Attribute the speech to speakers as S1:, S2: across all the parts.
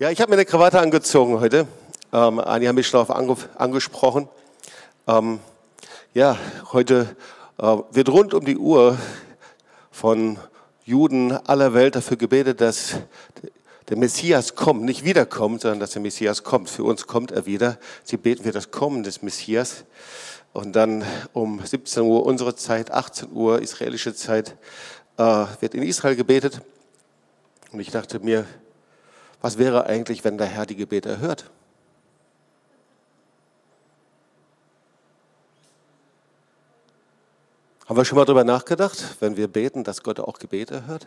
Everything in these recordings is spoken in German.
S1: Ja, ich habe mir eine Krawatte angezogen heute. Ähm, einige haben mich schon darauf angesprochen. Ähm, ja, heute äh, wird rund um die Uhr von Juden aller Welt dafür gebetet, dass der Messias kommt, nicht wiederkommt, sondern dass der Messias kommt. Für uns kommt er wieder. Sie beten für das Kommen des Messias. Und dann um 17 Uhr unsere Zeit, 18 Uhr israelische Zeit, äh, wird in Israel gebetet. Und ich dachte mir, was wäre eigentlich, wenn der Herr die Gebete erhört? Haben wir schon mal darüber nachgedacht, wenn wir beten, dass Gott auch Gebete erhört?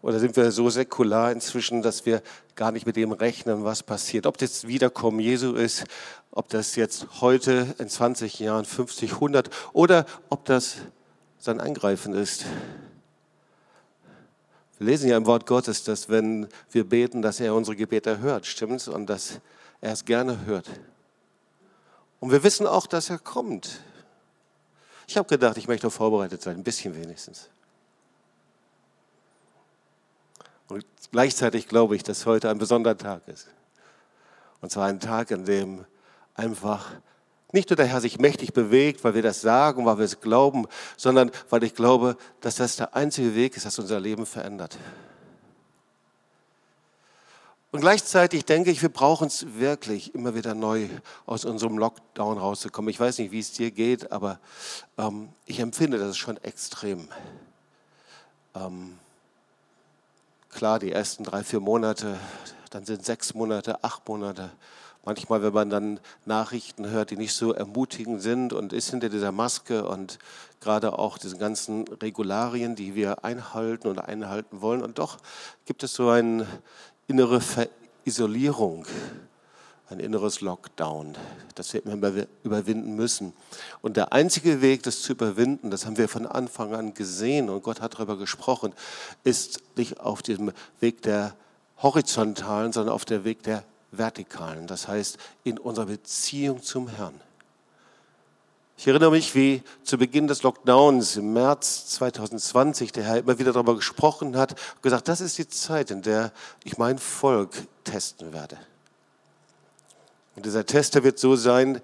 S1: Oder sind wir so säkular inzwischen, dass wir gar nicht mit dem rechnen, was passiert? Ob das Wiederkommen Jesu ist, ob das jetzt heute in 20 Jahren, 50, 100 oder ob das sein Eingreifen ist. Wir lesen ja im Wort Gottes, dass wenn wir beten, dass er unsere Gebete hört, stimmt's? Und dass er es gerne hört. Und wir wissen auch, dass er kommt. Ich habe gedacht, ich möchte vorbereitet sein, ein bisschen wenigstens. Und gleichzeitig glaube ich, dass heute ein besonderer Tag ist. Und zwar ein Tag, an dem einfach nicht nur der Herr sich mächtig bewegt, weil wir das sagen, weil wir es glauben, sondern weil ich glaube, dass das der einzige Weg ist, das unser Leben verändert. Und gleichzeitig denke ich, wir brauchen es wirklich immer wieder neu aus unserem Lockdown rauszukommen. Ich weiß nicht, wie es dir geht, aber ähm, ich empfinde das schon extrem. Ähm, klar, die ersten drei, vier Monate, dann sind sechs Monate, acht Monate, manchmal, wenn man dann Nachrichten hört, die nicht so ermutigend sind und ist hinter dieser Maske und gerade auch diesen ganzen Regularien, die wir einhalten und einhalten wollen. Und doch gibt es so eine innere Verisolierung, ein inneres Lockdown, das wir immer überwinden müssen. Und der einzige Weg, das zu überwinden, das haben wir von Anfang an gesehen und Gott hat darüber gesprochen, ist nicht auf dem Weg der horizontalen, sondern auf dem Weg der vertikalen, das heißt in unserer Beziehung zum Herrn. Ich erinnere mich, wie zu Beginn des Lockdowns im März 2020 der Herr immer wieder darüber gesprochen hat und gesagt, das ist die Zeit, in der ich mein Volk testen werde. Und dieser Tester wird so sein,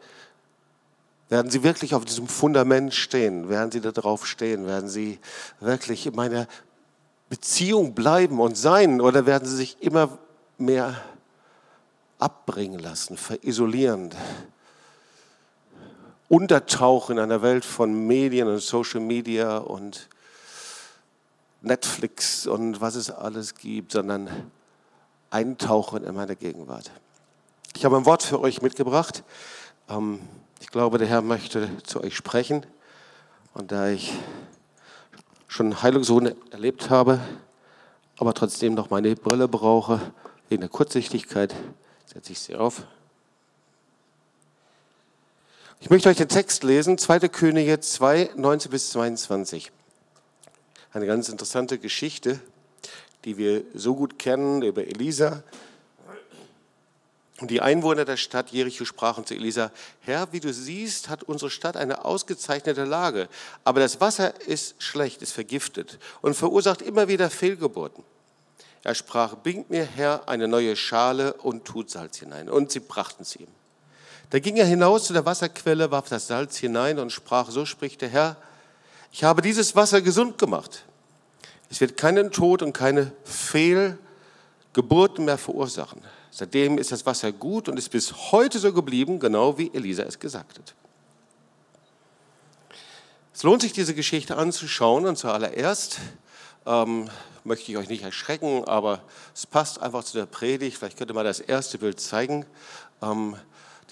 S1: werden sie wirklich auf diesem Fundament stehen, werden sie darauf stehen, werden sie wirklich in meiner Beziehung bleiben und sein oder werden sie sich immer mehr abbringen lassen, verisolieren, untertauchen in einer Welt von Medien und Social Media und Netflix und was es alles gibt, sondern eintauchen in meine Gegenwart. Ich habe ein Wort für euch mitgebracht. Ähm, ich glaube, der Herr möchte zu euch sprechen. Und da ich schon Heilungssohn erlebt habe, aber trotzdem noch meine Brille brauche, wegen der Kurzsichtigkeit, setze ich sie auf. Ich möchte euch den Text lesen, 2. Könige 2, 19 bis 22. Eine ganz interessante Geschichte, die wir so gut kennen über Elisa. Und die Einwohner der Stadt Jericho sprachen zu Elisa, Herr, wie du siehst, hat unsere Stadt eine ausgezeichnete Lage, aber das Wasser ist schlecht, ist vergiftet und verursacht immer wieder Fehlgeburten. Er sprach, bringt mir Herr eine neue Schale und tut Salz hinein. Und sie brachten es ihm. Da ging er hinaus zu der Wasserquelle, warf das Salz hinein und sprach, so spricht der Herr, ich habe dieses Wasser gesund gemacht. Es wird keinen Tod und keine Fehlgeburten mehr verursachen. Seitdem ist das Wasser gut und ist bis heute so geblieben, genau wie Elisa es gesagt hat. Es lohnt sich, diese Geschichte anzuschauen und zuallererst ähm, möchte ich euch nicht erschrecken, aber es passt einfach zu der Predigt. Vielleicht könnte man das erste Bild zeigen. Ähm,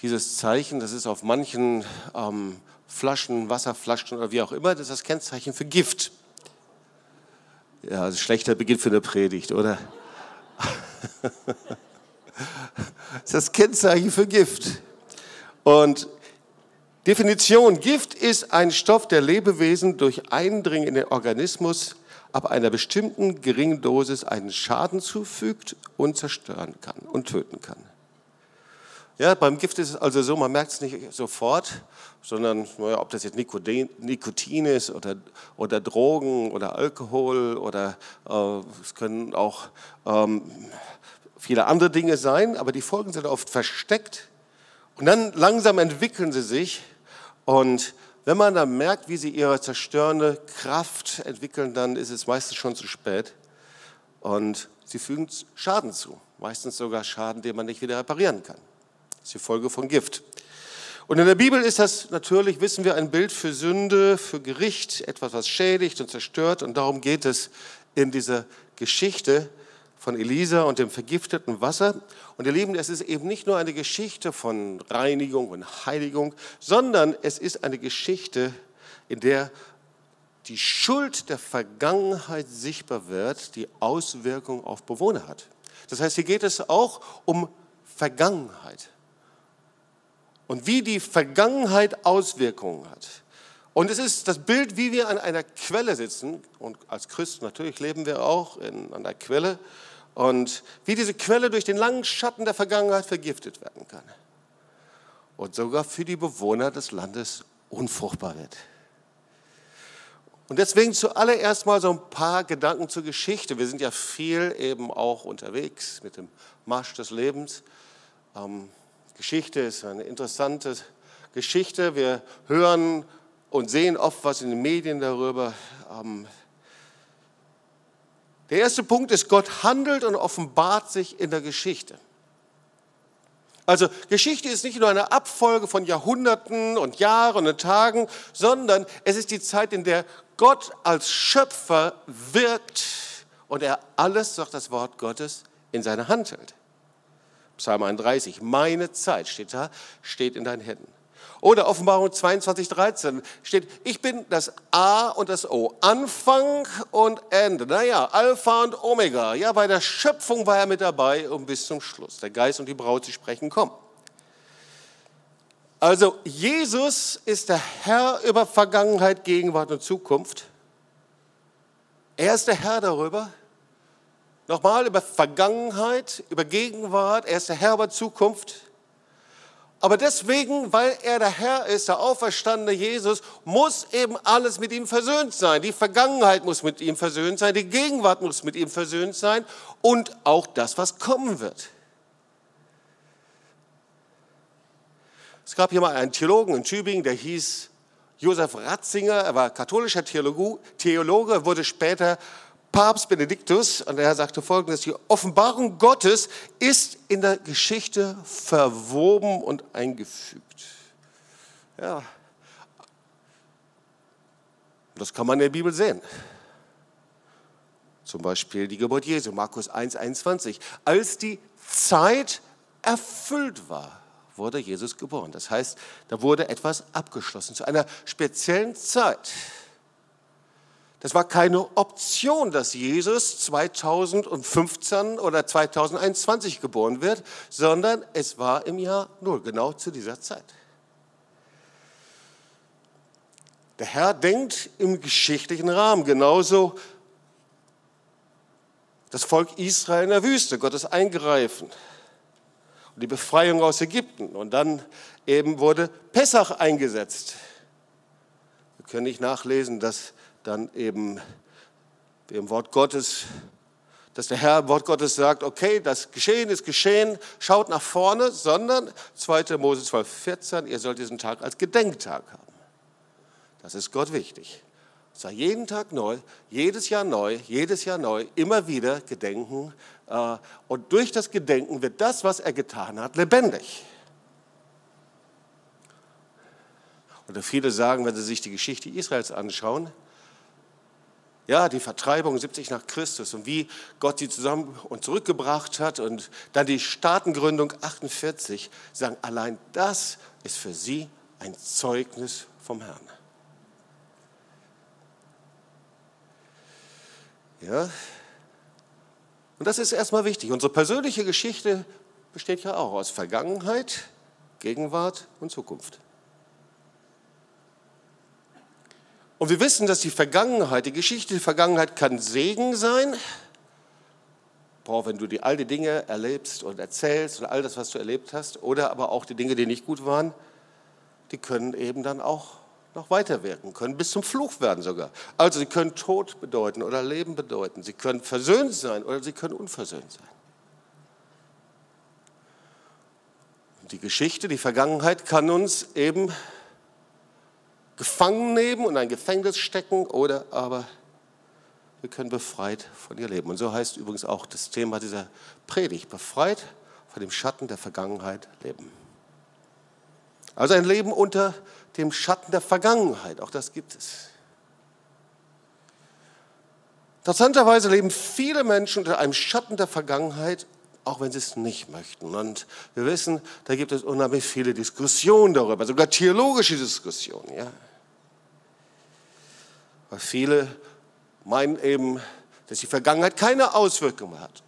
S1: dieses Zeichen, das ist auf manchen ähm, Flaschen, Wasserflaschen oder wie auch immer, das ist das Kennzeichen für Gift. Ja, also schlechter Beginn für eine Predigt, oder? das ist das Kennzeichen für Gift. Und Definition, Gift ist ein Stoff, der Lebewesen durch Eindringen in den Organismus ab einer bestimmten geringen Dosis einen Schaden zufügt und zerstören kann und töten kann. Ja, beim Gift ist es also so, man merkt es nicht sofort, sondern naja, ob das jetzt Nikotin ist oder, oder Drogen oder Alkohol oder äh, es können auch ähm, viele andere Dinge sein, aber die Folgen sind oft versteckt und dann langsam entwickeln sie sich und wenn man dann merkt, wie sie ihre zerstörende Kraft entwickeln, dann ist es meistens schon zu spät und sie fügen Schaden zu, meistens sogar Schaden, den man nicht wieder reparieren kann. Das ist die Folge von Gift. Und in der Bibel ist das natürlich, wissen wir, ein Bild für Sünde, für Gericht, etwas, was schädigt und zerstört. Und darum geht es in dieser Geschichte von Elisa und dem vergifteten Wasser. Und ihr Lieben, es ist eben nicht nur eine Geschichte von Reinigung und Heiligung, sondern es ist eine Geschichte, in der die Schuld der Vergangenheit sichtbar wird, die Auswirkungen auf Bewohner hat. Das heißt, hier geht es auch um Vergangenheit und wie die Vergangenheit Auswirkungen hat. Und es ist das Bild, wie wir an einer Quelle sitzen. Und als Christen natürlich leben wir auch in, an der Quelle. Und wie diese Quelle durch den langen Schatten der Vergangenheit vergiftet werden kann. Und sogar für die Bewohner des Landes unfruchtbar wird. Und deswegen zuallererst mal so ein paar Gedanken zur Geschichte. Wir sind ja viel eben auch unterwegs mit dem Marsch des Lebens. Ähm, Geschichte ist eine interessante Geschichte. Wir hören und sehen oft was in den Medien darüber. Ähm, der erste Punkt ist, Gott handelt und offenbart sich in der Geschichte. Also Geschichte ist nicht nur eine Abfolge von Jahrhunderten und Jahren und Tagen, sondern es ist die Zeit, in der Gott als Schöpfer wirkt und er alles, sagt das Wort Gottes, in seine Hand hält. Psalm 31, meine Zeit steht da, steht in deinen Händen. Oder Offenbarung 22, 13 steht, ich bin das A und das O, Anfang und Ende. Naja, Alpha und Omega. Ja, bei der Schöpfung war er mit dabei und bis zum Schluss. Der Geist und die Braut, sie sprechen, kommen. Also Jesus ist der Herr über Vergangenheit, Gegenwart und Zukunft. Er ist der Herr darüber. Nochmal über Vergangenheit, über Gegenwart, er ist der Herr über Zukunft. Aber deswegen, weil er der Herr ist, der auferstandene Jesus, muss eben alles mit ihm versöhnt sein. Die Vergangenheit muss mit ihm versöhnt sein, die Gegenwart muss mit ihm versöhnt sein und auch das, was kommen wird. Es gab hier mal einen Theologen in Tübingen, der hieß Josef Ratzinger, er war katholischer Theologe, wurde später Papst Benediktus, und er sagte folgendes, die Offenbarung Gottes ist in der Geschichte verwoben und eingefügt. Ja, das kann man in der Bibel sehen. Zum Beispiel die Geburt Jesu, Markus 1, 21. Als die Zeit erfüllt war, wurde Jesus geboren. Das heißt, da wurde etwas abgeschlossen zu einer speziellen Zeit. Das war keine Option, dass Jesus 2015 oder 2021 geboren wird, sondern es war im Jahr Null, genau zu dieser Zeit. Der Herr denkt im geschichtlichen Rahmen genauso das Volk Israel in der Wüste, Gottes Eingreifen und die Befreiung aus Ägypten. Und dann eben wurde Pessach eingesetzt. Wir können nicht nachlesen, dass dann eben im Wort Gottes, dass der Herr im Wort Gottes sagt, okay, das Geschehen ist geschehen, schaut nach vorne, sondern 2. Mose 12, 14, ihr sollt diesen Tag als Gedenktag haben. Das ist Gott wichtig. Sei jeden Tag neu, jedes Jahr neu, jedes Jahr neu, immer wieder gedenken. Äh, und durch das Gedenken wird das, was er getan hat, lebendig. Oder viele sagen, wenn sie sich die Geschichte Israels anschauen, ja, die Vertreibung 70 nach Christus und wie Gott sie zusammen und zurückgebracht hat und dann die Staatengründung 48, sagen, allein das ist für sie ein Zeugnis vom Herrn. Ja, und das ist erstmal wichtig. Unsere persönliche Geschichte besteht ja auch aus Vergangenheit, Gegenwart und Zukunft. Und wir wissen, dass die Vergangenheit, die Geschichte der Vergangenheit kann Segen sein, boah, wenn du die, all die Dinge erlebst und erzählst und all das, was du erlebt hast, oder aber auch die Dinge, die nicht gut waren, die können eben dann auch noch weiterwirken, können bis zum Fluch werden sogar. Also sie können Tod bedeuten oder Leben bedeuten. Sie können versöhnt sein oder sie können unversöhnt sein. Die Geschichte, die Vergangenheit kann uns eben gefangen nehmen und ein Gefängnis stecken oder aber wir können befreit von ihr leben. Und so heißt übrigens auch das Thema dieser Predigt, befreit von dem Schatten der Vergangenheit leben. Also ein Leben unter dem Schatten der Vergangenheit, auch das gibt es. Interessanterweise leben viele Menschen unter einem Schatten der Vergangenheit auch wenn sie es nicht möchten. Und wir wissen, da gibt es unheimlich viele Diskussionen darüber, sogar theologische Diskussionen. Ja? Weil viele meinen eben, dass die Vergangenheit keine Auswirkungen hat.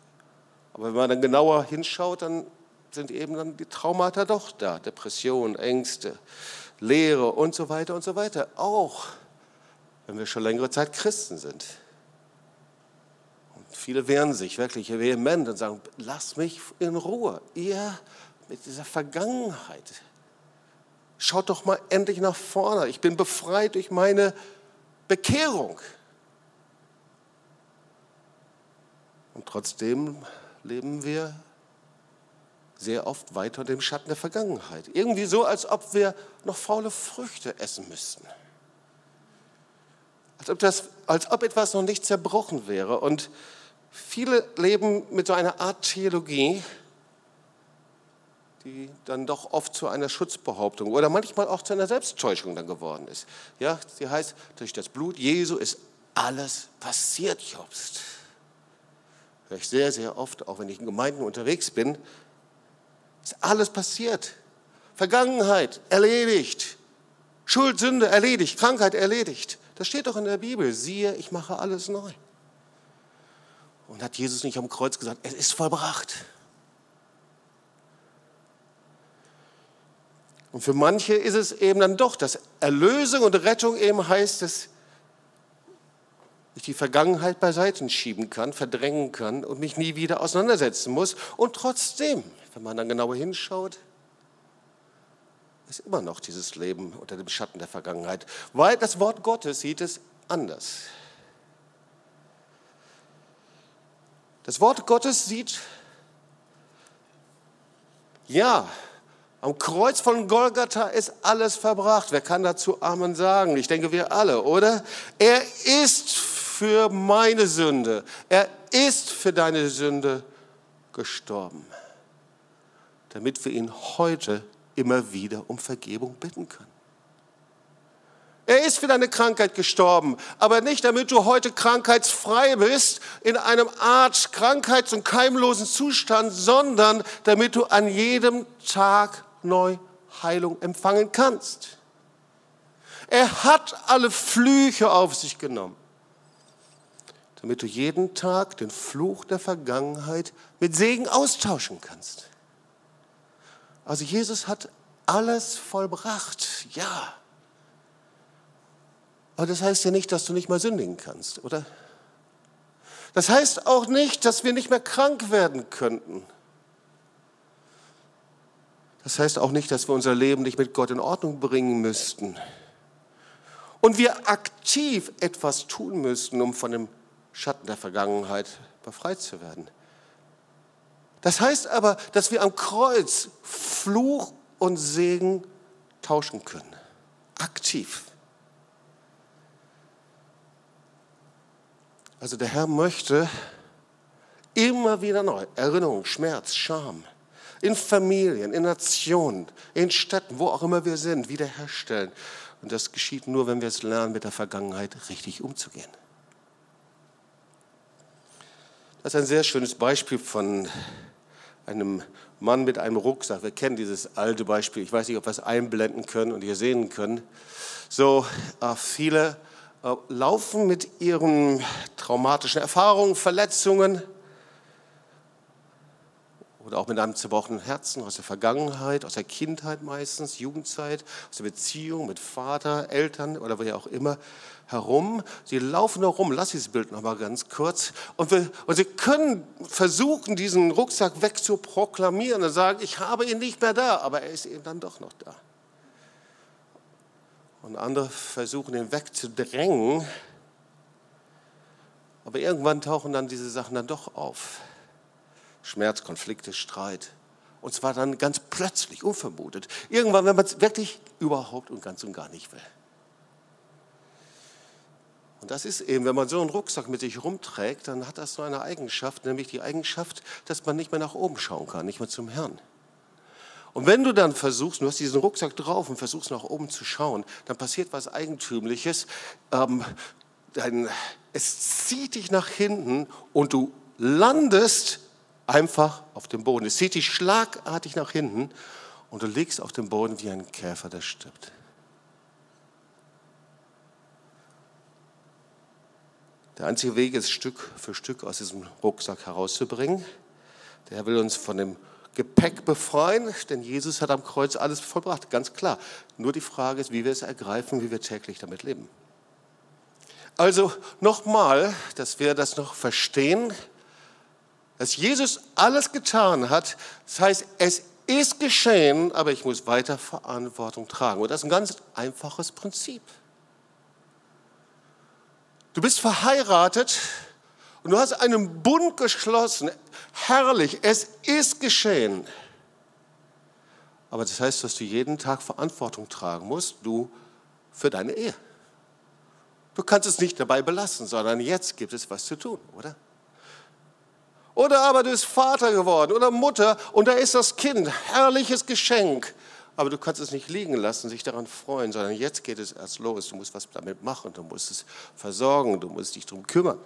S1: Aber wenn man dann genauer hinschaut, dann sind eben dann die Traumata doch da. Depressionen, Ängste, Leere und so weiter und so weiter. Auch wenn wir schon längere Zeit Christen sind. Viele wehren sich wirklich vehement und sagen, lass mich in Ruhe. Ihr mit dieser Vergangenheit. Schaut doch mal endlich nach vorne. Ich bin befreit durch meine Bekehrung. Und trotzdem leben wir sehr oft weiter dem Schatten der Vergangenheit. Irgendwie so, als ob wir noch faule Früchte essen müssten. Als ob, das, als ob etwas noch nicht zerbrochen wäre. Und Viele leben mit so einer Art Theologie, die dann doch oft zu einer Schutzbehauptung oder manchmal auch zu einer Selbsttäuschung dann geworden ist. Ja, sie heißt, durch das Blut Jesu ist alles passiert, Jobst. Höre ich sehr, sehr oft, auch wenn ich in Gemeinden unterwegs bin, ist alles passiert. Vergangenheit erledigt. Schuld, Sünde erledigt. Krankheit erledigt. Das steht doch in der Bibel. Siehe, ich mache alles neu. Und hat Jesus nicht am Kreuz gesagt, es ist vollbracht. Und für manche ist es eben dann doch, dass Erlösung und Rettung eben heißt, dass ich die Vergangenheit beiseite schieben kann, verdrängen kann und mich nie wieder auseinandersetzen muss. Und trotzdem, wenn man dann genauer hinschaut, ist immer noch dieses Leben unter dem Schatten der Vergangenheit, weil das Wort Gottes sieht es anders. Das Wort Gottes sieht, ja, am Kreuz von Golgatha ist alles verbracht. Wer kann dazu Amen sagen? Ich denke, wir alle, oder? Er ist für meine Sünde, er ist für deine Sünde gestorben, damit wir ihn heute immer wieder um Vergebung bitten können. Er ist für deine Krankheit gestorben, aber nicht damit du heute krankheitsfrei bist, in einem Art krankheits- und keimlosen Zustand, sondern damit du an jedem Tag neu Heilung empfangen kannst. Er hat alle Flüche auf sich genommen, damit du jeden Tag den Fluch der Vergangenheit mit Segen austauschen kannst. Also Jesus hat alles vollbracht, ja. Aber das heißt ja nicht, dass du nicht mal sündigen kannst, oder? Das heißt auch nicht, dass wir nicht mehr krank werden könnten. Das heißt auch nicht, dass wir unser Leben nicht mit Gott in Ordnung bringen müssten. Und wir aktiv etwas tun müssten, um von dem Schatten der Vergangenheit befreit zu werden. Das heißt aber, dass wir am Kreuz Fluch und Segen tauschen können. Aktiv. Also der Herr möchte immer wieder neu Erinnerung, Schmerz, Scham in Familien, in Nationen, in Städten, wo auch immer wir sind, wiederherstellen. Und das geschieht nur, wenn wir es lernen, mit der Vergangenheit richtig umzugehen. Das ist ein sehr schönes Beispiel von einem Mann mit einem Rucksack. Wir kennen dieses alte Beispiel. Ich weiß nicht, ob wir es einblenden können und ihr sehen können. So, äh, viele äh, laufen mit ihren traumatischen Erfahrungen, Verletzungen oder auch mit einem zerbrochenen Herzen aus der Vergangenheit, aus der Kindheit meistens, Jugendzeit, aus der Beziehung mit Vater, Eltern oder wer auch immer herum. Sie laufen herum, lass dieses Bild noch mal ganz kurz. Und, wir, und sie können versuchen, diesen Rucksack wegzuproklamieren und sagen, ich habe ihn nicht mehr da, aber er ist eben dann doch noch da. Und andere versuchen, ihn wegzudrängen. Aber irgendwann tauchen dann diese Sachen dann doch auf. Schmerz, Konflikte, Streit. Und zwar dann ganz plötzlich, unvermutet. Irgendwann, wenn man es wirklich überhaupt und ganz und gar nicht will. Und das ist eben, wenn man so einen Rucksack mit sich rumträgt, dann hat das so eine Eigenschaft, nämlich die Eigenschaft, dass man nicht mehr nach oben schauen kann, nicht mehr zum Herrn. Und wenn du dann versuchst, du hast diesen Rucksack drauf und versuchst nach oben zu schauen, dann passiert was Eigentümliches. Ähm, dann, es zieht dich nach hinten und du landest einfach auf dem Boden. Es zieht dich schlagartig nach hinten und du liegst auf dem Boden wie ein Käfer, der stirbt. Der einzige Weg ist, Stück für Stück aus diesem Rucksack herauszubringen. Der Herr will uns von dem Gepäck befreien, denn Jesus hat am Kreuz alles vollbracht, ganz klar. Nur die Frage ist, wie wir es ergreifen, wie wir täglich damit leben. Also nochmal, dass wir das noch verstehen, dass Jesus alles getan hat. Das heißt, es ist geschehen, aber ich muss weiter Verantwortung tragen. Und das ist ein ganz einfaches Prinzip. Du bist verheiratet und du hast einen Bund geschlossen. Herrlich, es ist geschehen. Aber das heißt, dass du jeden Tag Verantwortung tragen musst, du für deine Ehe. Du kannst es nicht dabei belassen, sondern jetzt gibt es was zu tun, oder? Oder aber du bist Vater geworden oder Mutter und da ist das Kind, herrliches Geschenk. Aber du kannst es nicht liegen lassen, sich daran freuen, sondern jetzt geht es erst los. Du musst was damit machen, du musst es versorgen, du musst dich darum kümmern.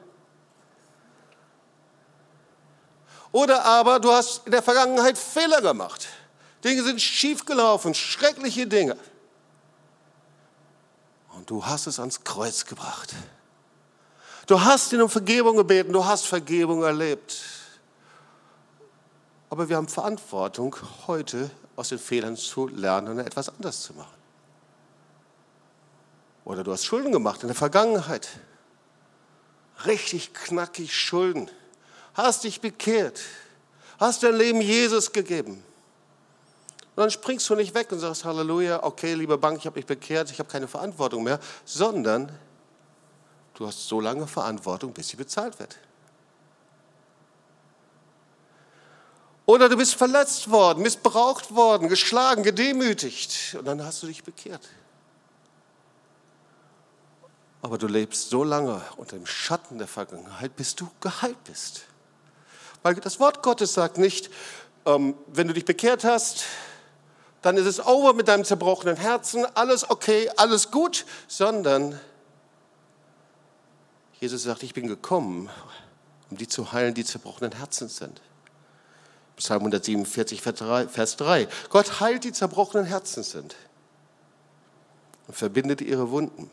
S1: Oder aber du hast in der Vergangenheit Fehler gemacht. Dinge sind schiefgelaufen, schreckliche Dinge. Und du hast es ans Kreuz gebracht. Du hast ihn um Vergebung gebeten, du hast Vergebung erlebt. Aber wir haben Verantwortung, heute aus den Fehlern zu lernen und etwas anders zu machen. Oder du hast Schulden gemacht in der Vergangenheit. Richtig knackig Schulden. Hast dich bekehrt. Hast dein Leben Jesus gegeben. Und dann springst du nicht weg und sagst, Halleluja, okay, liebe Bank, ich habe mich bekehrt, ich habe keine Verantwortung mehr, sondern du hast so lange Verantwortung, bis sie bezahlt wird. Oder du bist verletzt worden, missbraucht worden, geschlagen, gedemütigt und dann hast du dich bekehrt. Aber du lebst so lange unter dem Schatten der Vergangenheit, bis du geheilt bist. Weil das Wort Gottes sagt nicht, ähm, wenn du dich bekehrt hast, dann ist es over mit deinem zerbrochenen Herzen, alles okay, alles gut, sondern Jesus sagt, ich bin gekommen, um die zu heilen, die zerbrochenen Herzen sind. Psalm 147, Vers 3. Gott heilt die zerbrochenen Herzen sind und verbindet ihre Wunden.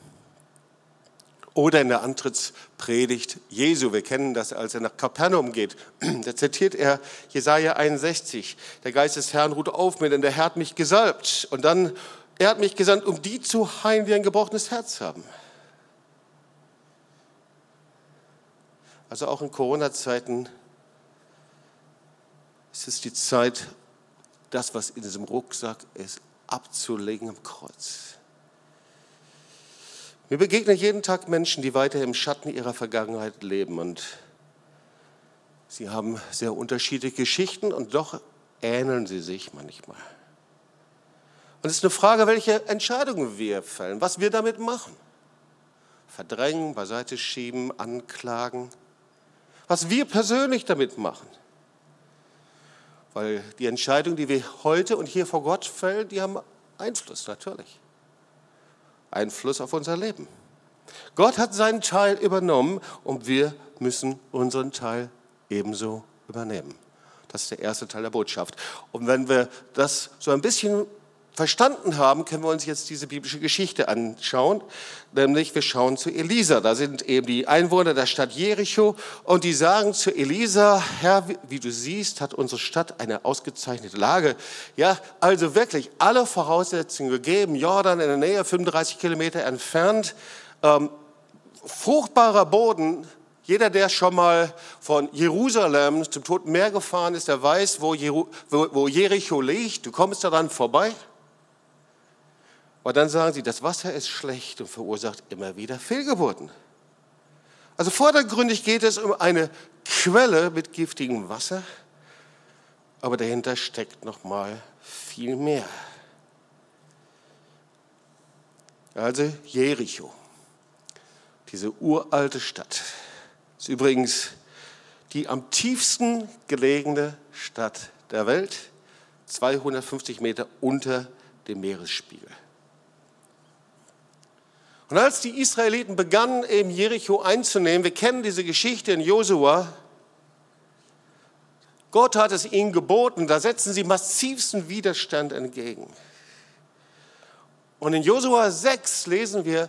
S1: Oder in der Antrittspredigt Jesu, wir kennen das, als er nach Kapernaum geht, da zitiert er Jesaja 61. Der Geist des Herrn ruht auf mir, denn der Herr hat mich gesalbt. Und dann, er hat mich gesandt, um die zu heilen, die ein gebrochenes Herz haben. Also auch in Corona-Zeiten es ist die Zeit, das, was in diesem Rucksack ist, abzulegen am Kreuz. Mir begegnen jeden Tag Menschen, die weiter im Schatten ihrer Vergangenheit leben und sie haben sehr unterschiedliche Geschichten und doch ähneln sie sich manchmal. Und es ist eine Frage, welche Entscheidungen wir fällen, was wir damit machen. Verdrängen, beiseite schieben, anklagen. Was wir persönlich damit machen. Weil die Entscheidungen, die wir heute und hier vor Gott fällen, die haben Einfluss, natürlich. Einfluss auf unser Leben. Gott hat seinen Teil übernommen und wir müssen unseren Teil ebenso übernehmen. Das ist der erste Teil der Botschaft. Und wenn wir das so ein bisschen verstanden haben, können wir uns jetzt diese biblische Geschichte anschauen. Nämlich wir schauen zu Elisa. Da sind eben die Einwohner der Stadt Jericho und die sagen zu Elisa, Herr, wie du siehst, hat unsere Stadt eine ausgezeichnete Lage. Ja, also wirklich alle Voraussetzungen gegeben. Jordan in der Nähe, 35 Kilometer entfernt. Ähm, fruchtbarer Boden, jeder, der schon mal von Jerusalem zum Toten Meer gefahren ist, der weiß, wo, Jericho liegt. Du kommst daran vorbei. Aber dann sagen sie, das Wasser ist schlecht und verursacht immer wieder Fehlgeburten. Also vordergründig geht es um eine Quelle mit giftigem Wasser, aber dahinter steckt noch mal viel mehr. Also Jericho, diese uralte Stadt, ist übrigens die am tiefsten gelegene Stadt der Welt, 250 Meter unter dem Meeresspiegel. Und als die Israeliten begannen, eben Jericho einzunehmen, wir kennen diese Geschichte in Josua, Gott hat es ihnen geboten, da setzen sie massivsten Widerstand entgegen. Und in Josua 6 lesen wir,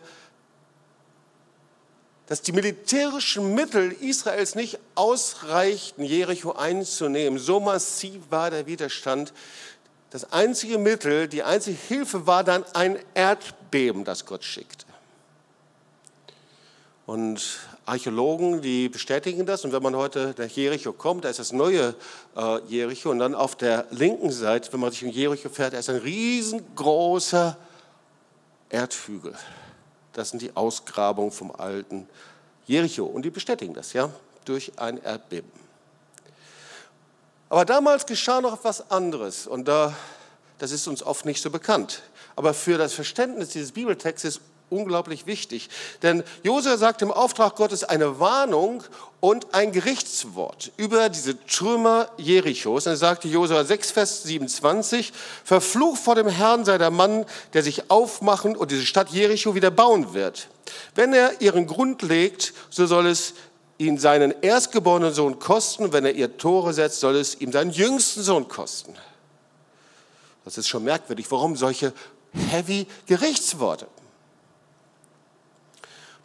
S1: dass die militärischen Mittel Israels nicht ausreichten, Jericho einzunehmen. So massiv war der Widerstand. Das einzige Mittel, die einzige Hilfe war dann ein Erdbeben, das Gott schickte. Und Archäologen, die bestätigen das. Und wenn man heute nach Jericho kommt, da ist das neue äh, Jericho. Und dann auf der linken Seite, wenn man sich in Jericho fährt, da ist ein riesengroßer Erdhügel. Das sind die Ausgrabungen vom alten Jericho. Und die bestätigen das, ja, durch ein Erdbeben. Aber damals geschah noch etwas anderes. Und da, das ist uns oft nicht so bekannt. Aber für das Verständnis dieses Bibeltextes unglaublich wichtig. Denn Josua sagt im Auftrag Gottes eine Warnung und ein Gerichtswort über diese Trümmer Jerichos. Und er sagte Josua 6, Vers 27, verflucht vor dem Herrn sei der Mann, der sich aufmachen und diese Stadt Jericho wieder bauen wird. Wenn er ihren Grund legt, so soll es ihn seinen erstgeborenen Sohn kosten. Wenn er ihr Tore setzt, soll es ihm seinen jüngsten Sohn kosten. Das ist schon merkwürdig. Warum solche heavy Gerichtsworte?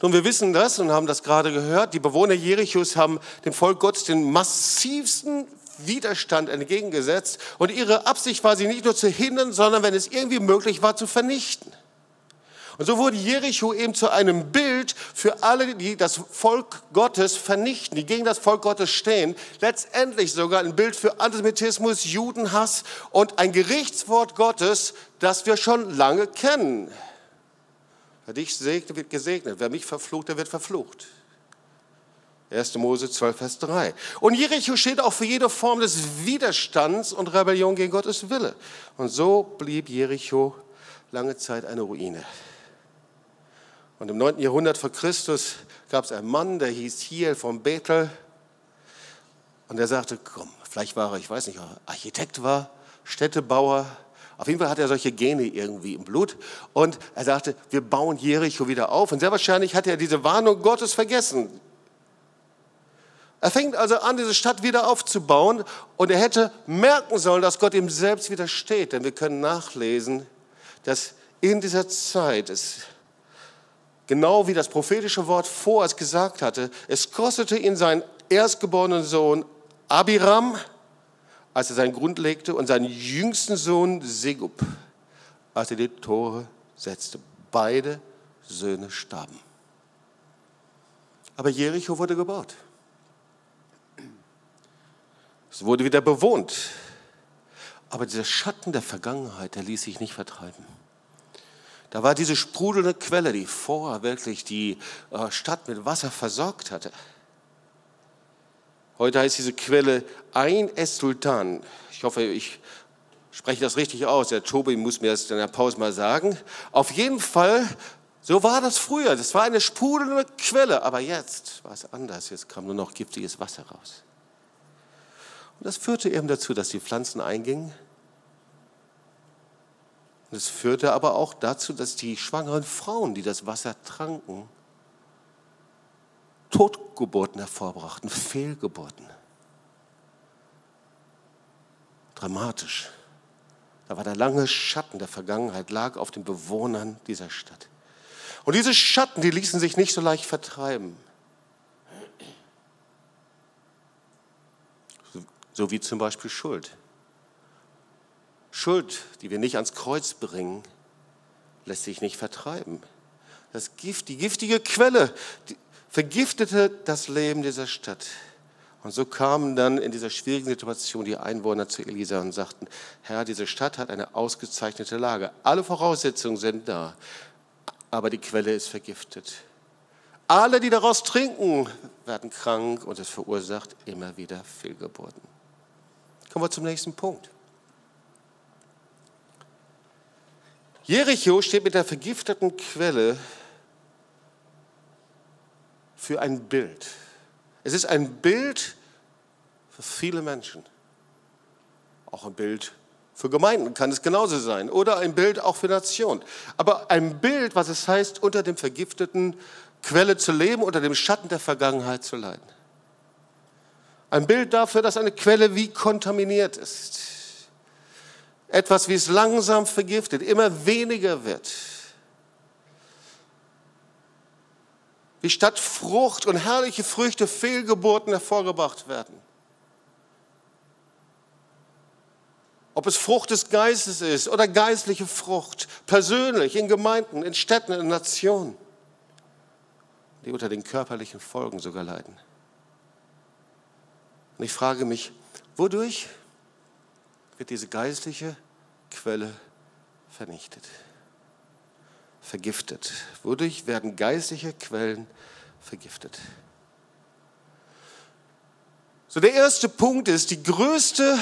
S1: Nun, wir wissen das und haben das gerade gehört. Die Bewohner Jerichos haben dem Volk Gottes den massivsten Widerstand entgegengesetzt. Und ihre Absicht war, sie nicht nur zu hindern, sondern, wenn es irgendwie möglich war, zu vernichten. Und so wurde Jericho eben zu einem Bild für alle, die das Volk Gottes vernichten, die gegen das Volk Gottes stehen. Letztendlich sogar ein Bild für Antisemitismus, Judenhass und ein Gerichtswort Gottes, das wir schon lange kennen. Wer dich segnet, wird gesegnet. Wer mich verflucht, der wird verflucht. 1. Mose 12, Vers 3. Und Jericho steht auch für jede Form des Widerstands und Rebellion gegen Gottes Wille. Und so blieb Jericho lange Zeit eine Ruine. Und im 9. Jahrhundert vor Christus gab es einen Mann, der hieß Hiel von Bethel. Und er sagte, komm, vielleicht war er, ich weiß nicht, Architekt war, Städtebauer, auf jeden Fall hat er solche Gene irgendwie im Blut. Und er sagte, wir bauen Jericho wieder auf. Und sehr wahrscheinlich hat er diese Warnung Gottes vergessen. Er fängt also an, diese Stadt wieder aufzubauen. Und er hätte merken sollen, dass Gott ihm selbst widersteht. Denn wir können nachlesen, dass in dieser Zeit es genau wie das prophetische Wort vor es gesagt hatte, es kostete ihn seinen erstgeborenen Sohn Abiram, als er seinen Grund legte, und seinen jüngsten Sohn Segub, als er die Tore setzte. Beide Söhne starben. Aber Jericho wurde gebaut. Es wurde wieder bewohnt. Aber dieser Schatten der Vergangenheit, der ließ sich nicht vertreiben. Da war diese sprudelnde Quelle, die vorher wirklich die äh, Stadt mit Wasser versorgt hatte. Heute heißt diese Quelle Ein Es-Sultan. Ich hoffe, ich spreche das richtig aus. Der Tobi muss mir das in der Pause mal sagen. Auf jeden Fall, so war das früher. Das war eine sprudelnde Quelle. Aber jetzt war es anders. Jetzt kam nur noch giftiges Wasser raus. Und das führte eben dazu, dass die Pflanzen eingingen. Und es führte aber auch dazu, dass die schwangeren Frauen, die das Wasser tranken, Totgeburten hervorbrachten, Fehlgeburten. Dramatisch. Da war der lange Schatten der Vergangenheit, lag auf den Bewohnern dieser Stadt. Und diese Schatten, die ließen sich nicht so leicht vertreiben. So wie zum Beispiel Schuld. Schuld, die wir nicht ans Kreuz bringen, lässt sich nicht vertreiben. Das Gift, die giftige Quelle, die vergiftete das Leben dieser Stadt. Und so kamen dann in dieser schwierigen Situation die Einwohner zu Elisa und sagten, Herr, diese Stadt hat eine ausgezeichnete Lage. Alle Voraussetzungen sind da, aber die Quelle ist vergiftet. Alle, die daraus trinken, werden krank und es verursacht immer wieder Fehlgeburten. Kommen wir zum nächsten Punkt. Jericho steht mit der vergifteten Quelle für ein Bild. Es ist ein Bild für viele Menschen. Auch ein Bild für Gemeinden kann es genauso sein. Oder ein Bild auch für Nationen. Aber ein Bild, was es heißt, unter dem vergifteten Quelle zu leben, unter dem Schatten der Vergangenheit zu leiden. Ein Bild dafür, dass eine Quelle wie kontaminiert ist. Etwas, wie es langsam vergiftet, immer weniger wird. Wie statt Frucht und herrliche Früchte Fehlgeburten hervorgebracht werden. Ob es Frucht des Geistes ist oder geistliche Frucht, persönlich, in Gemeinden, in Städten, in Nationen, die unter den körperlichen Folgen sogar leiden. Und ich frage mich, wodurch wird diese geistliche Quelle vernichtet? Vergiftet. Wodurch werden geistliche Quellen vergiftet? So, der erste Punkt ist, die größte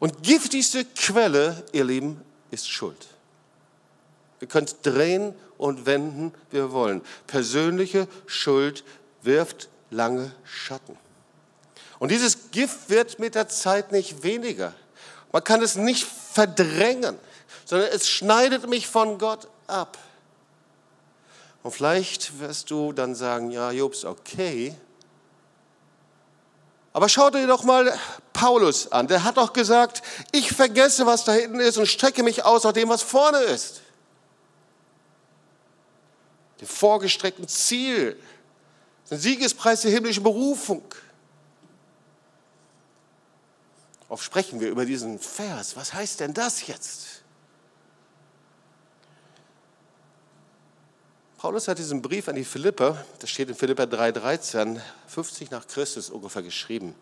S1: und giftigste Quelle, ihr Lieben, ist Schuld. Wir können es drehen und wenden, wie wir wollen. Persönliche Schuld wirft lange Schatten. Und dieses Gift wird mit der Zeit nicht weniger. Man kann es nicht verdrängen sondern es schneidet mich von Gott ab. Und vielleicht wirst du dann sagen, ja, Jobs, okay. Aber schau dir doch mal Paulus an. Der hat doch gesagt, ich vergesse, was da hinten ist und strecke mich aus nach dem, was vorne ist. Dem vorgestreckten Ziel, den Siegespreis der himmlischen Berufung. Oft sprechen wir über diesen Vers. Was heißt denn das jetzt? Paulus hat diesen Brief an die Philipper, das steht in Philipper 3,13, 50 nach Christus ungefähr geschrieben.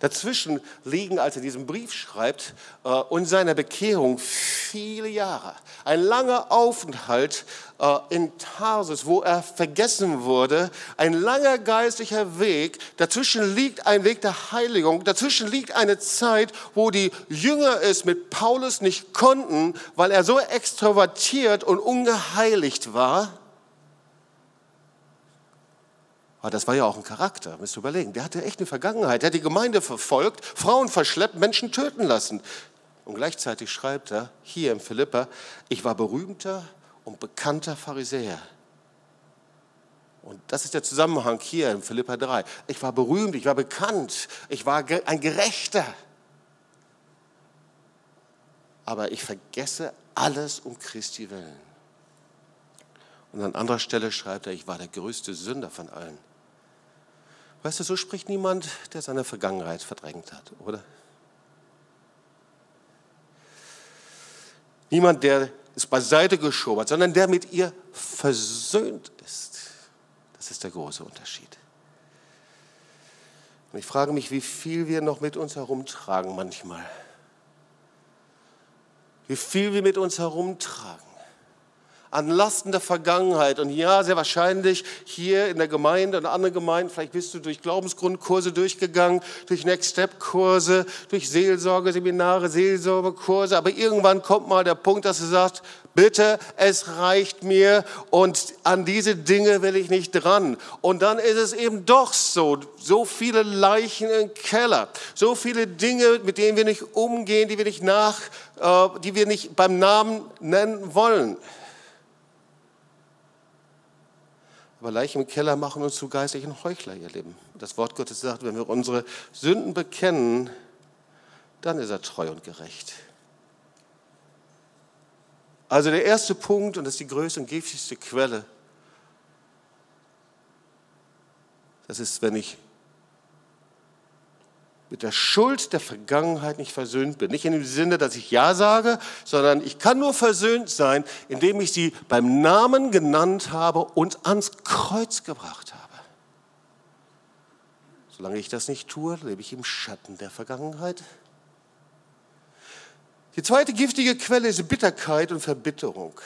S1: Dazwischen liegen, als er diesen Brief schreibt, äh, und seiner Bekehrung viele Jahre. Ein langer Aufenthalt äh, in Tarsus, wo er vergessen wurde. Ein langer geistlicher Weg. Dazwischen liegt ein Weg der Heiligung. Dazwischen liegt eine Zeit, wo die Jünger es mit Paulus nicht konnten, weil er so extrovertiert und ungeheiligt war aber das war ja auch ein Charakter, müsst ihr überlegen. Der hatte echt eine Vergangenheit. Der hat die Gemeinde verfolgt, Frauen verschleppt, Menschen töten lassen. Und gleichzeitig schreibt er hier im Philippa, ich war berühmter und bekannter Pharisäer. Und das ist der Zusammenhang hier in Philippa 3. Ich war berühmt, ich war bekannt, ich war ein Gerechter. Aber ich vergesse alles um Christi willen. Und an anderer Stelle schreibt er, ich war der größte Sünder von allen. Weißt du, so spricht niemand, der seine Vergangenheit verdrängt hat, oder? Niemand, der es beiseite geschoben hat, sondern der mit ihr versöhnt ist. Das ist der große Unterschied. Und ich frage mich, wie viel wir noch mit uns herumtragen manchmal. Wie viel wir mit uns herumtragen an Lasten der Vergangenheit. Und ja, sehr wahrscheinlich hier in der Gemeinde und anderen Gemeinden, vielleicht bist du durch Glaubensgrundkurse durchgegangen, durch Next Step Kurse, durch Seelsorgeseminare, Seelsorgekurse. Aber irgendwann kommt mal der Punkt, dass du sagst, bitte, es reicht mir und an diese Dinge will ich nicht dran. Und dann ist es eben doch so, so viele Leichen im Keller, so viele Dinge, mit denen wir nicht umgehen, die wir nicht nach, äh, die wir nicht beim Namen nennen wollen. Aber Leichen im Keller machen uns zu geistlichen Heuchler, ihr Lieben. Das Wort Gottes sagt, wenn wir unsere Sünden bekennen, dann ist er treu und gerecht. Also der erste Punkt, und das ist die größte und giftigste Quelle, das ist, wenn ich mit der Schuld der Vergangenheit nicht versöhnt bin. Nicht in dem Sinne, dass ich Ja sage, sondern ich kann nur versöhnt sein, indem ich sie beim Namen genannt habe und ans Kreuz gebracht habe. Solange ich das nicht tue, lebe ich im Schatten der Vergangenheit. Die zweite giftige Quelle ist Bitterkeit und Verbitterung.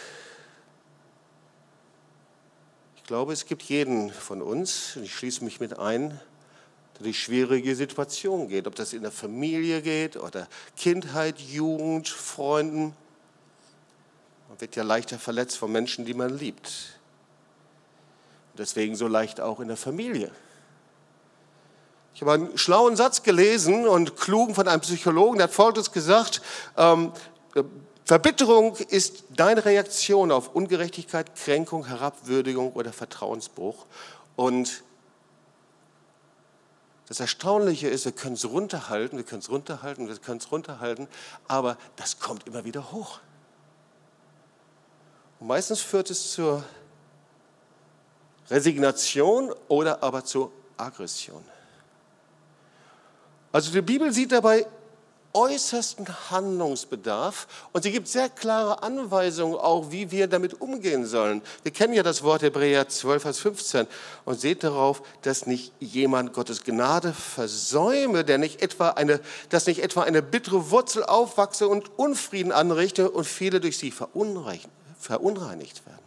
S1: Ich glaube, es gibt jeden von uns, und ich schließe mich mit ein, durch schwierige Situationen geht, ob das in der Familie geht oder Kindheit, Jugend, Freunden. Man wird ja leichter verletzt von Menschen, die man liebt. deswegen so leicht auch in der Familie. Ich habe einen schlauen Satz gelesen und klugen von einem Psychologen, der hat Folgendes gesagt, ähm, Verbitterung ist deine Reaktion auf Ungerechtigkeit, Kränkung, Herabwürdigung oder Vertrauensbruch. Und das Erstaunliche ist, wir können es runterhalten, wir können es runterhalten, wir können es runterhalten, aber das kommt immer wieder hoch. Und meistens führt es zur Resignation oder aber zur Aggression. Also die Bibel sieht dabei äußersten Handlungsbedarf und sie gibt sehr klare Anweisungen auch, wie wir damit umgehen sollen. Wir kennen ja das Wort Hebräer 12, Vers 15 und seht darauf, dass nicht jemand Gottes Gnade versäume, der nicht etwa eine, dass nicht etwa eine bittere Wurzel aufwachse und Unfrieden anrichte und viele durch sie verunreinigt werden.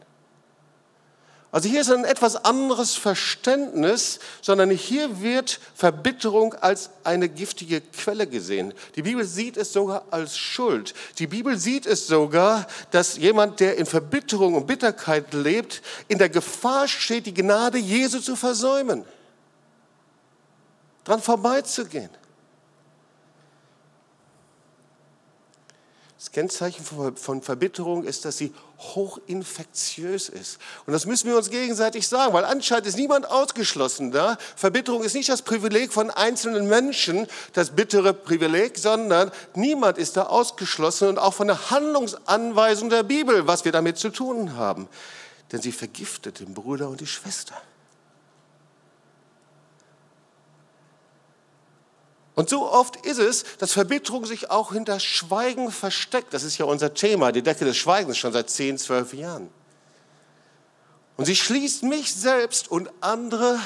S1: Also hier ist ein etwas anderes Verständnis, sondern hier wird Verbitterung als eine giftige Quelle gesehen. Die Bibel sieht es sogar als Schuld. Die Bibel sieht es sogar, dass jemand, der in Verbitterung und Bitterkeit lebt, in der Gefahr steht, die Gnade Jesu zu versäumen, dran vorbeizugehen. Das Kennzeichen von Verbitterung ist, dass sie hochinfektiös ist. Und das müssen wir uns gegenseitig sagen, weil anscheinend ist niemand ausgeschlossen da. Verbitterung ist nicht das Privileg von einzelnen Menschen, das bittere Privileg, sondern niemand ist da ausgeschlossen und auch von der Handlungsanweisung der Bibel, was wir damit zu tun haben. Denn sie vergiftet den Bruder und die Schwester. Und so oft ist es, dass Verbitterung sich auch hinter Schweigen versteckt. Das ist ja unser Thema, die Decke des Schweigens schon seit 10, 12 Jahren. Und sie schließt mich selbst und andere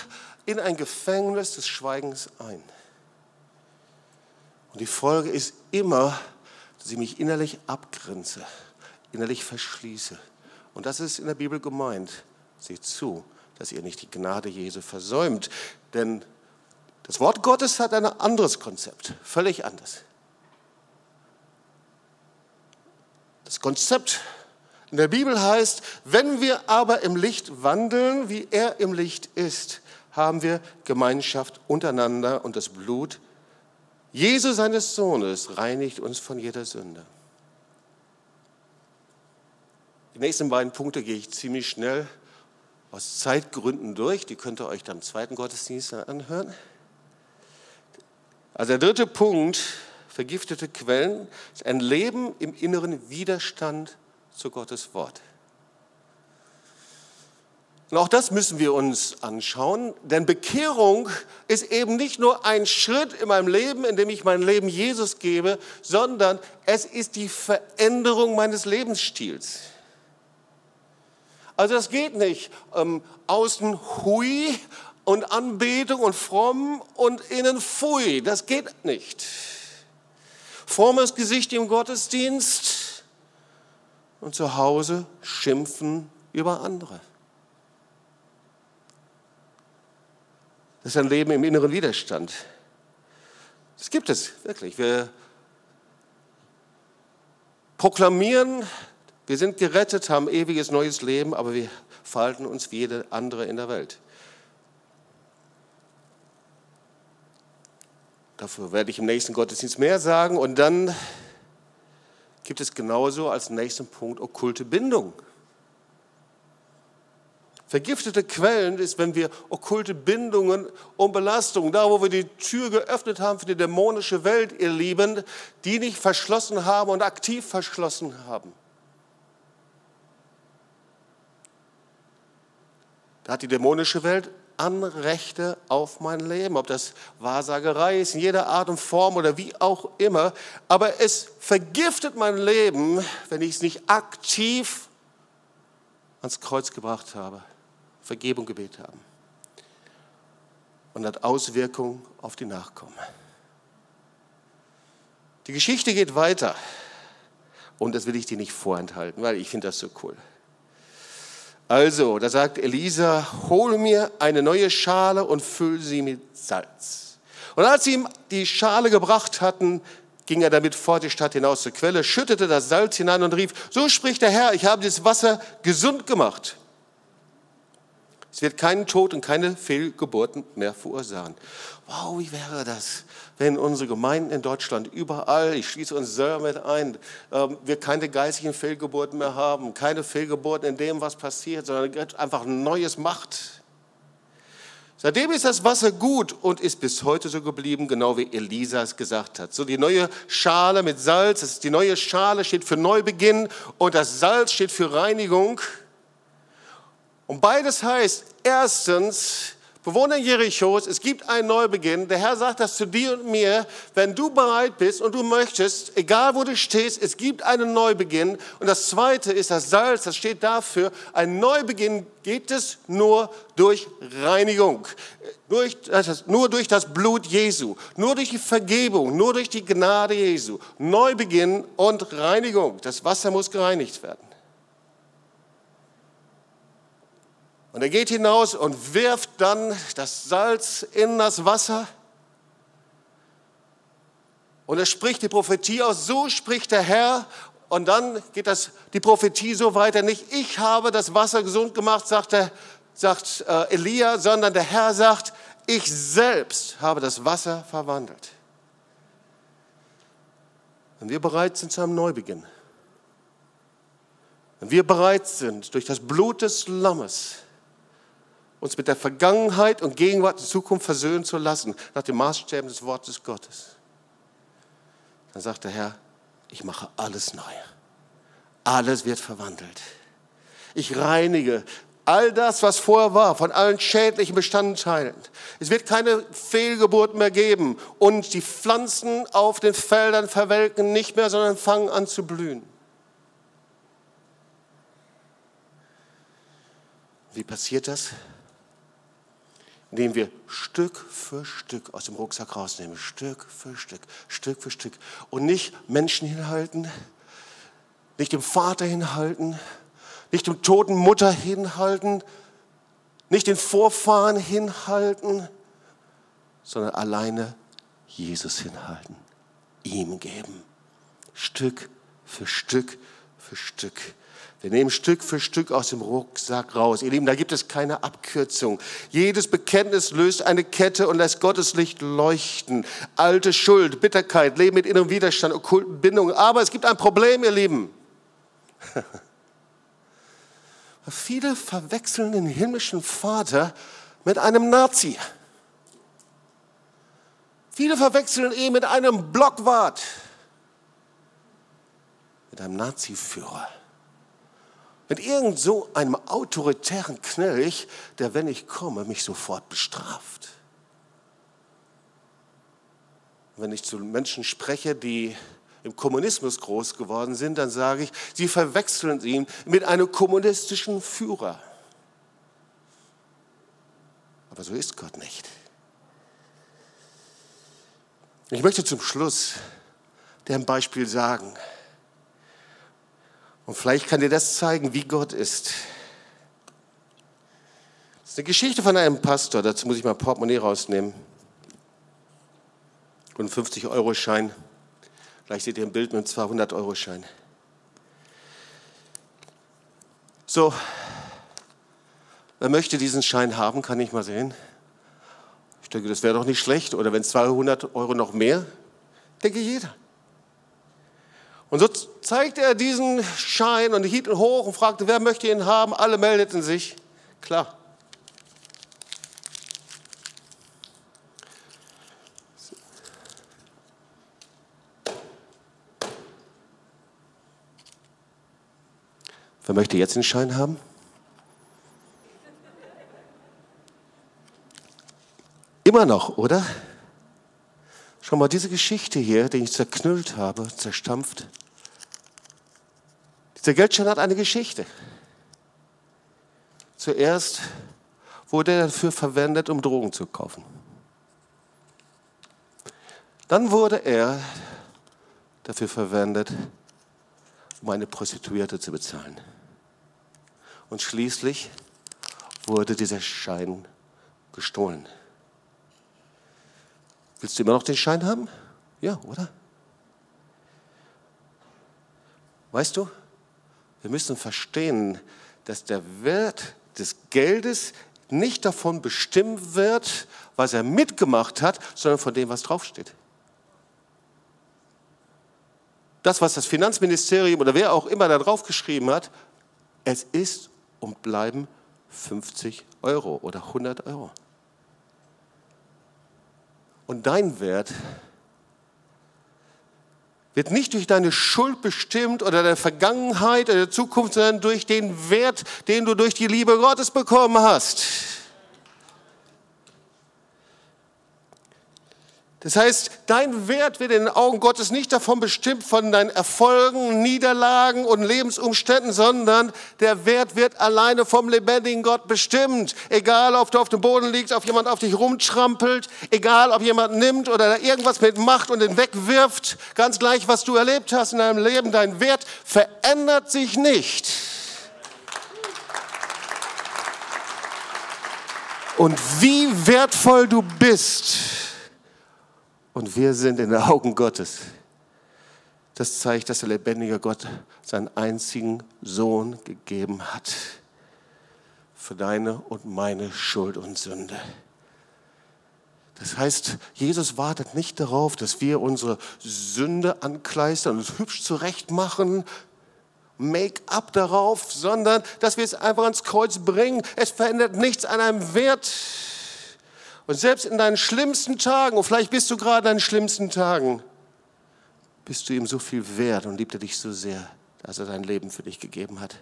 S1: in ein Gefängnis des Schweigens ein. Und die Folge ist immer, dass ich mich innerlich abgrenze, innerlich verschließe. Und das ist in der Bibel gemeint. Seht zu, dass ihr nicht die Gnade Jesu versäumt. Denn das Wort Gottes hat ein anderes Konzept, völlig anders. Das Konzept in der Bibel heißt, wenn wir aber im Licht wandeln, wie er im Licht ist, haben wir Gemeinschaft untereinander und das Blut Jesu seines Sohnes reinigt uns von jeder Sünde. Die nächsten beiden Punkte gehe ich ziemlich schnell aus Zeitgründen durch. Die könnt ihr euch dann im zweiten Gottesdienst anhören. Also der dritte Punkt, vergiftete Quellen, ist ein Leben im inneren Widerstand zu Gottes Wort. Und auch das müssen wir uns anschauen, denn Bekehrung ist eben nicht nur ein Schritt in meinem Leben, in dem ich mein Leben Jesus gebe, sondern es ist die Veränderung meines Lebensstils. Also das geht nicht ähm, außen hui und Anbetung und fromm und innen pfui. Das geht nicht. Frommes Gesicht im Gottesdienst und zu Hause schimpfen über andere. Das ist ein Leben im inneren Widerstand. Das gibt es wirklich. Wir proklamieren, wir sind gerettet, haben ewiges neues Leben, aber wir verhalten uns wie jede andere in der Welt. Dafür werde ich im nächsten Gottesdienst mehr sagen. Und dann gibt es genauso als nächsten Punkt okkulte Bindung. Vergiftete Quellen ist, wenn wir okkulte Bindungen und Belastungen, da wo wir die Tür geöffnet haben für die dämonische Welt, ihr Lieben, die nicht verschlossen haben und aktiv verschlossen haben. Da hat die dämonische Welt Anrechte auf mein Leben, ob das Wahrsagerei ist, in jeder Art und Form oder wie auch immer. Aber es vergiftet mein Leben, wenn ich es nicht aktiv ans Kreuz gebracht habe. Vergebung gebeten haben. Und hat Auswirkungen auf die Nachkommen. Die Geschichte geht weiter. Und das will ich dir nicht vorenthalten, weil ich finde das so cool. Also, da sagt Elisa, hol mir eine neue Schale und füll sie mit Salz. Und als sie ihm die Schale gebracht hatten, ging er damit vor die Stadt hinaus zur Quelle, schüttete das Salz hinein und rief, so spricht der Herr, ich habe das Wasser gesund gemacht. Es wird keinen Tod und keine Fehlgeburten mehr verursachen. Wow, wie wäre das, wenn unsere Gemeinden in Deutschland überall, ich schließe uns selber mit ein, ähm, wir keine geistigen Fehlgeburten mehr haben, keine Fehlgeburten in dem, was passiert, sondern einfach Neues macht. Seitdem ist das Wasser gut und ist bis heute so geblieben, genau wie Elisa es gesagt hat. So die neue Schale mit Salz, die neue Schale steht für Neubeginn und das Salz steht für Reinigung. Und beides heißt, erstens, Bewohner Jerichos, es gibt einen Neubeginn. Der Herr sagt das zu dir und mir, wenn du bereit bist und du möchtest, egal wo du stehst, es gibt einen Neubeginn. Und das Zweite ist das Salz, das steht dafür, ein Neubeginn geht es nur durch Reinigung, durch, nur durch das Blut Jesu, nur durch die Vergebung, nur durch die Gnade Jesu. Neubeginn und Reinigung. Das Wasser muss gereinigt werden. Und er geht hinaus und wirft dann das Salz in das Wasser. Und er spricht die Prophetie aus, so spricht der Herr. Und dann geht das, die Prophetie so weiter, nicht ich habe das Wasser gesund gemacht, sagt, der, sagt äh, Elia, sondern der Herr sagt, ich selbst habe das Wasser verwandelt. Wenn wir bereit sind zu einem Neubeginn, wenn wir bereit sind, durch das Blut des Lammes uns mit der Vergangenheit und Gegenwart und Zukunft versöhnen zu lassen, nach dem Maßstäben des Wortes Gottes. Dann sagt der Herr, ich mache alles neu. Alles wird verwandelt. Ich reinige all das, was vorher war, von allen schädlichen Bestandteilen. Es wird keine Fehlgeburt mehr geben und die Pflanzen auf den Feldern verwelken nicht mehr, sondern fangen an zu blühen. Wie passiert das? Indem wir Stück für Stück aus dem Rucksack rausnehmen. Stück für Stück, Stück für Stück. Und nicht Menschen hinhalten, nicht dem Vater hinhalten, nicht dem toten Mutter hinhalten, nicht den Vorfahren hinhalten, sondern alleine Jesus hinhalten, ihm geben. Stück für Stück für Stück. Wir nehmen Stück für Stück aus dem Rucksack raus. Ihr Lieben, da gibt es keine Abkürzung. Jedes Bekenntnis löst eine Kette und lässt Gottes Licht leuchten. Alte Schuld, Bitterkeit, Leben mit innerem Widerstand, okkulten Bindungen. Aber es gibt ein Problem, ihr Lieben. Viele verwechseln den himmlischen Vater mit einem Nazi. Viele verwechseln ihn mit einem Blockwart, mit einem Nazi-Führer mit irgend so einem autoritären Knirch, der, wenn ich komme, mich sofort bestraft. Wenn ich zu Menschen spreche, die im Kommunismus groß geworden sind, dann sage ich, sie verwechseln ihn mit einem kommunistischen Führer. Aber so ist Gott nicht. Ich möchte zum Schluss ein Beispiel sagen. Und vielleicht kann dir das zeigen, wie Gott ist. Das ist eine Geschichte von einem Pastor. Dazu muss ich mal Portemonnaie rausnehmen. Und einen 50-Euro-Schein. Vielleicht seht ihr ein Bild mit einem 200-Euro-Schein. So, wer möchte diesen Schein haben, kann ich mal sehen. Ich denke, das wäre doch nicht schlecht. Oder wenn 200 Euro noch mehr, denke jeder. Und so zeigte er diesen Schein und hielt ihn hoch und fragte, wer möchte ihn haben? Alle meldeten sich. Klar. Wer möchte jetzt den Schein haben? Immer noch, oder? Schau mal, diese Geschichte hier, die ich zerknüllt habe, zerstampft. Dieser Geldschein hat eine Geschichte. Zuerst wurde er dafür verwendet, um Drogen zu kaufen. Dann wurde er dafür verwendet, um eine Prostituierte zu bezahlen. Und schließlich wurde dieser Schein gestohlen. Willst du immer noch den Schein haben? Ja, oder? Weißt du, wir müssen verstehen, dass der Wert des Geldes nicht davon bestimmt wird, was er mitgemacht hat, sondern von dem, was draufsteht. Das, was das Finanzministerium oder wer auch immer da draufgeschrieben hat, es ist und bleiben 50 Euro oder 100 Euro. Und dein Wert wird nicht durch deine Schuld bestimmt oder deine Vergangenheit oder der Zukunft, sondern durch den Wert, den du durch die Liebe Gottes bekommen hast. Das heißt, dein Wert wird in den Augen Gottes nicht davon bestimmt von deinen Erfolgen, Niederlagen und Lebensumständen, sondern der Wert wird alleine vom lebendigen Gott bestimmt. Egal, ob du auf dem Boden liegst, ob jemand auf dich rumtrampelt, egal, ob jemand nimmt oder irgendwas mitmacht und den wegwirft, ganz gleich, was du erlebt hast in deinem Leben, dein Wert verändert sich nicht. Und wie wertvoll du bist, und wir sind in den Augen Gottes. Das zeigt, dass der lebendige Gott seinen einzigen Sohn gegeben hat für deine und meine Schuld und Sünde. Das heißt, Jesus wartet nicht darauf, dass wir unsere Sünde ankleistern und uns hübsch zurechtmachen, Make-up darauf, sondern dass wir es einfach ans Kreuz bringen. Es verändert nichts an einem Wert und selbst in deinen schlimmsten Tagen, und vielleicht bist du gerade in deinen schlimmsten Tagen, bist du ihm so viel wert und liebt er dich so sehr, dass er sein Leben für dich gegeben hat.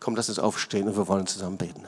S1: Komm, lass uns aufstehen und wir wollen zusammen beten.